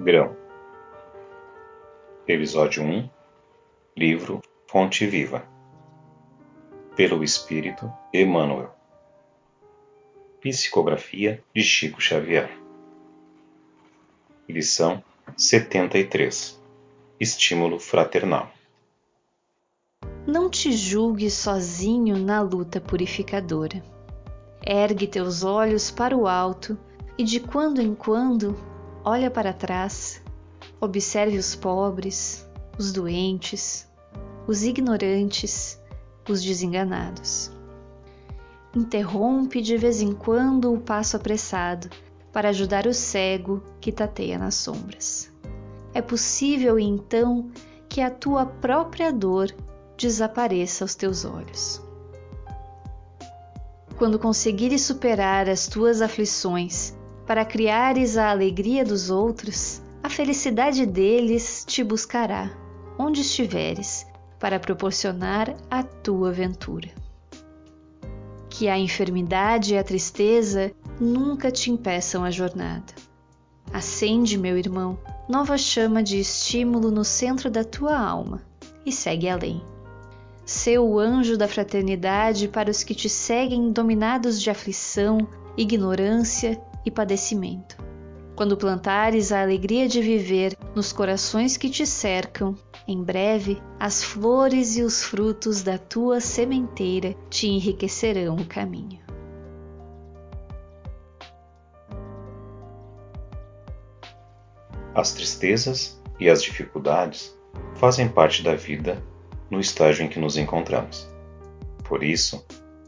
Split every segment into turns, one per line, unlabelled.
Grão. Episódio 1 Livro Fonte Viva. Pelo Espírito Emmanuel. Psicografia de Chico Xavier. Lição 73 Estímulo Fraternal.
Não te julgues sozinho na luta purificadora. Ergue teus olhos para o alto e de quando em quando olha para trás, observe os pobres, os doentes, os ignorantes, os desenganados. Interrompe de vez em quando o passo apressado para ajudar o cego que tateia nas sombras. É possível então que a tua própria dor desapareça aos teus olhos. Quando conseguires superar as tuas aflições para criares a alegria dos outros, a felicidade deles te buscará, onde estiveres, para proporcionar a tua ventura. Que a enfermidade e a tristeza nunca te impeçam a jornada. Acende, meu irmão, nova chama de estímulo no centro da tua alma e segue além. Sê o anjo da fraternidade para os que te seguem dominados de aflição, ignorância e padecimento. Quando plantares a alegria de viver nos corações que te cercam, em breve as flores e os frutos da tua sementeira te enriquecerão o caminho.
As tristezas e as dificuldades fazem parte da vida no estágio em que nos encontramos. Por isso,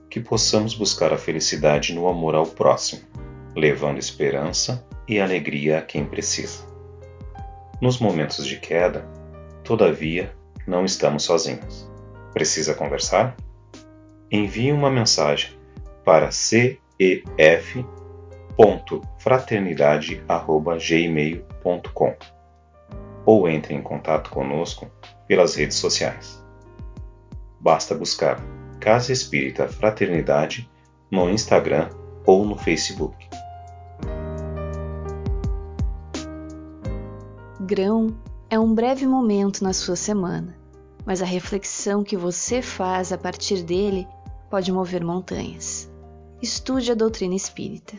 que possamos buscar a felicidade no amor ao próximo levando esperança e alegria a quem precisa. Nos momentos de queda, todavia, não estamos sozinhos. Precisa conversar? Envie uma mensagem para cef.fraternidade.gmail.com ou entre em contato conosco pelas redes sociais. Basta buscar Casa Espírita Fraternidade no Instagram ou no Facebook.
Grão é um breve momento na sua semana, mas a reflexão que você faz a partir dele pode mover montanhas. Estude a doutrina espírita.